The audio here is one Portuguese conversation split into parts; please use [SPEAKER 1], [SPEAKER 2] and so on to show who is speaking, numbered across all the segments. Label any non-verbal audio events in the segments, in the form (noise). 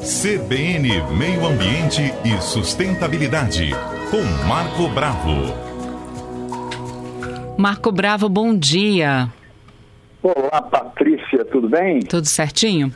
[SPEAKER 1] CBN Meio Ambiente e Sustentabilidade, com Marco Bravo.
[SPEAKER 2] Marco Bravo, bom dia.
[SPEAKER 3] Olá, Patrícia, tudo bem?
[SPEAKER 2] Tudo certinho?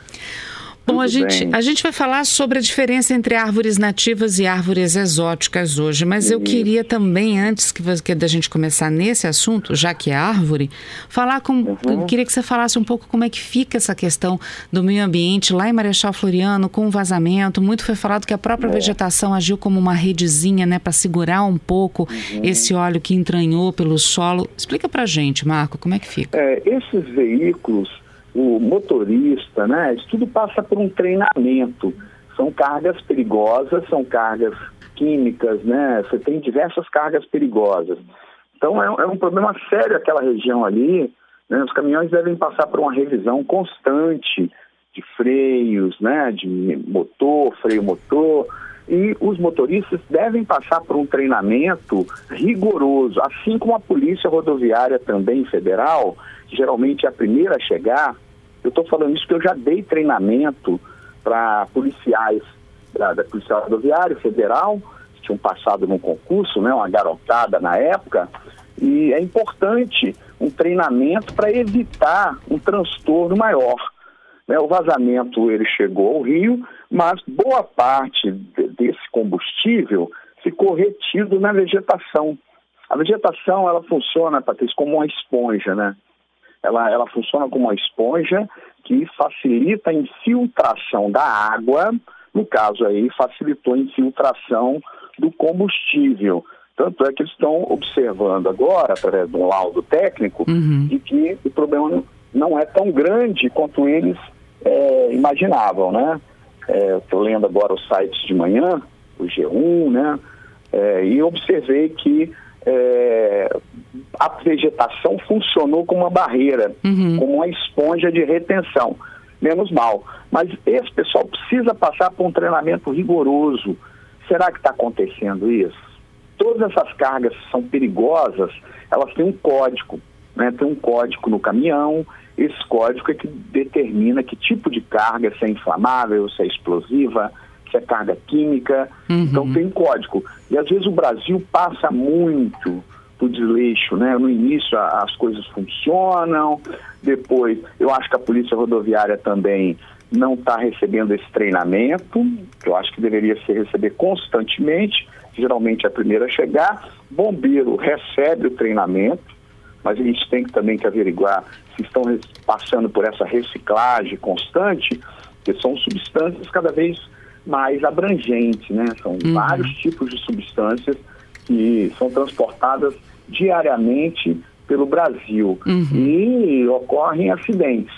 [SPEAKER 2] Bom, a gente, a gente vai falar sobre a diferença entre árvores nativas e árvores exóticas hoje, mas eu queria também, antes que, que da gente começar nesse assunto, já que é árvore, falar com. Uhum. Queria que você falasse um pouco como é que fica essa questão do meio ambiente lá em Marechal Floriano, com o vazamento. Muito foi falado que a própria é. vegetação agiu como uma redezinha, né, para segurar um pouco uhum. esse óleo que entranhou pelo solo. Explica pra gente, Marco, como é que fica?
[SPEAKER 3] É, esses veículos o motorista, né? Isso tudo passa por um treinamento. São cargas perigosas, são cargas químicas, né? Você tem diversas cargas perigosas. Então é, é um problema sério aquela região ali. Né? Os caminhões devem passar por uma revisão constante de freios, né? De motor, freio motor. E os motoristas devem passar por um treinamento rigoroso, assim como a Polícia Rodoviária também federal, geralmente é a primeira a chegar, eu estou falando isso porque eu já dei treinamento para policiais da, da Polícia Rodoviária Federal, que tinham passado num concurso, né, uma garotada na época, e é importante um treinamento para evitar um transtorno maior. Né? O vazamento ele chegou ao rio, mas boa parte de, desse combustível ficou retido na vegetação. A vegetação ela funciona, Patrícia, como uma esponja, né? Ela, ela funciona como uma esponja que facilita a infiltração da água, no caso aí, facilitou a infiltração do combustível. Tanto é que eles estão observando agora, através de um laudo técnico, uhum. de que o problema não é tão grande quanto eles é, imaginavam, né? É, Estou lendo agora os sites de manhã, o G1, né? É, e observei que é, a vegetação funcionou como uma barreira, uhum. como uma esponja de retenção. Menos mal. Mas esse pessoal precisa passar por um treinamento rigoroso. Será que está acontecendo isso? Todas essas cargas são perigosas, elas têm um código, né? tem um código no caminhão, esse código é que determina que tipo de carga, se é inflamável, se é explosiva, se é carga química, uhum. então tem código. E às vezes o Brasil passa muito do desleixo, né? No início a, as coisas funcionam, depois eu acho que a Polícia Rodoviária também não está recebendo esse treinamento, que eu acho que deveria ser receber constantemente, geralmente é a primeira a chegar. Bombeiro recebe o treinamento, mas a gente tem que também que averiguar se estão passando por essa reciclagem constante, que são substâncias cada vez mais abrangentes, né? São uhum. vários tipos de substâncias que são transportadas diariamente pelo Brasil uhum. e ocorrem acidentes.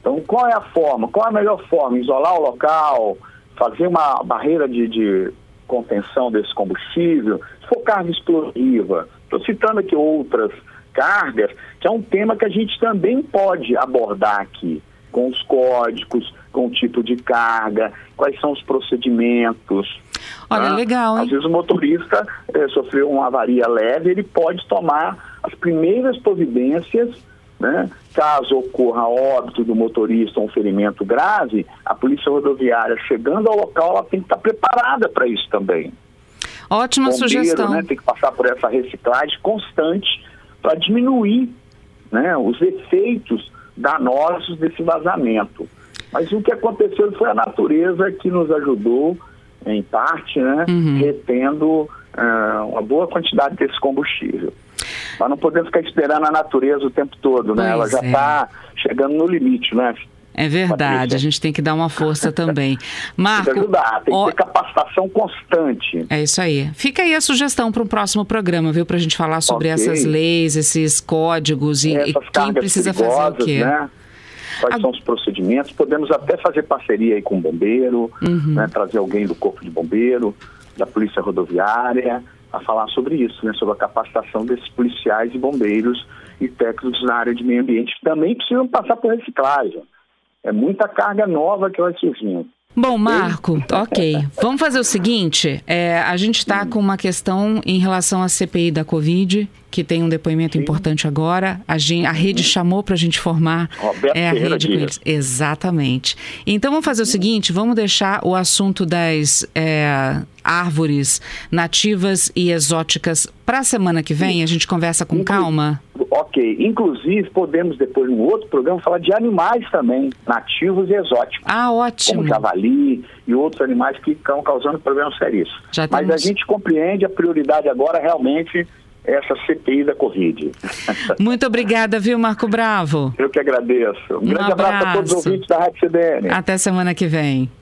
[SPEAKER 3] Então, qual é a forma? Qual é a melhor forma? Isolar o local, fazer uma barreira de, de contenção desse combustível, se for carga explosiva. Estou citando aqui outras cargas, que é um tema que a gente também pode abordar aqui, com os códigos, com o tipo de carga, quais são os procedimentos.
[SPEAKER 2] Olha, né? legal, hein?
[SPEAKER 3] Às vezes o motorista é, sofreu uma avaria leve, ele pode tomar as primeiras providências, né? Caso ocorra óbito do motorista ou um ferimento grave, a polícia rodoviária chegando ao local, ela tem que estar preparada para isso também.
[SPEAKER 2] Ótima Bombeiro, sugestão.
[SPEAKER 3] Né, tem que passar por essa reciclagem constante para diminuir né, os efeitos danosos desse vazamento. Mas o que aconteceu foi a natureza que nos ajudou, em parte, né, uhum. retendo uh, uma boa quantidade desse combustível. Mas não podemos ficar esperando a natureza o tempo todo, né? Pois Ela já está é. chegando no limite, né?
[SPEAKER 2] É verdade, a gente tem que dar uma força também. Marco, (laughs) tem
[SPEAKER 3] que ajudar, tem que ter capacitação constante.
[SPEAKER 2] É isso aí. Fica aí a sugestão para um próximo programa, viu? Para a gente falar sobre okay. essas leis, esses códigos e, e quem precisa fazer o quê. Né?
[SPEAKER 3] quais a... são os procedimentos. Podemos até fazer parceria aí com o bombeiro, uhum. né, trazer alguém do corpo de bombeiro, da polícia rodoviária, a falar sobre isso, né, sobre a capacitação desses policiais e bombeiros e técnicos na área de meio ambiente que também precisam passar por reciclagem. É muita carga nova que vai surgindo.
[SPEAKER 2] Bom, Marco, (laughs) ok. Vamos fazer o seguinte: é, a gente está com uma questão em relação à CPI da Covid, que tem um depoimento Sim. importante agora. A, gente, a rede uhum. chamou para a gente formar
[SPEAKER 3] Roberto é, a rede com eles.
[SPEAKER 2] Exatamente. Então vamos fazer o seguinte: vamos deixar o assunto das é, árvores nativas e exóticas para a semana que vem. A gente conversa com calma.
[SPEAKER 3] Ok. Inclusive, podemos depois, no outro programa, falar de animais também, nativos e exóticos.
[SPEAKER 2] Ah, ótimo.
[SPEAKER 3] Como javali e outros animais que estão causando problemas sérios. Já Mas a gente compreende a prioridade agora realmente essa CPI da Covid. (laughs)
[SPEAKER 2] Muito obrigada, viu, Marco Bravo?
[SPEAKER 3] Eu que agradeço. Um, um grande abraço. abraço a todos os ouvintes da Rádio CBN.
[SPEAKER 2] Até semana que vem.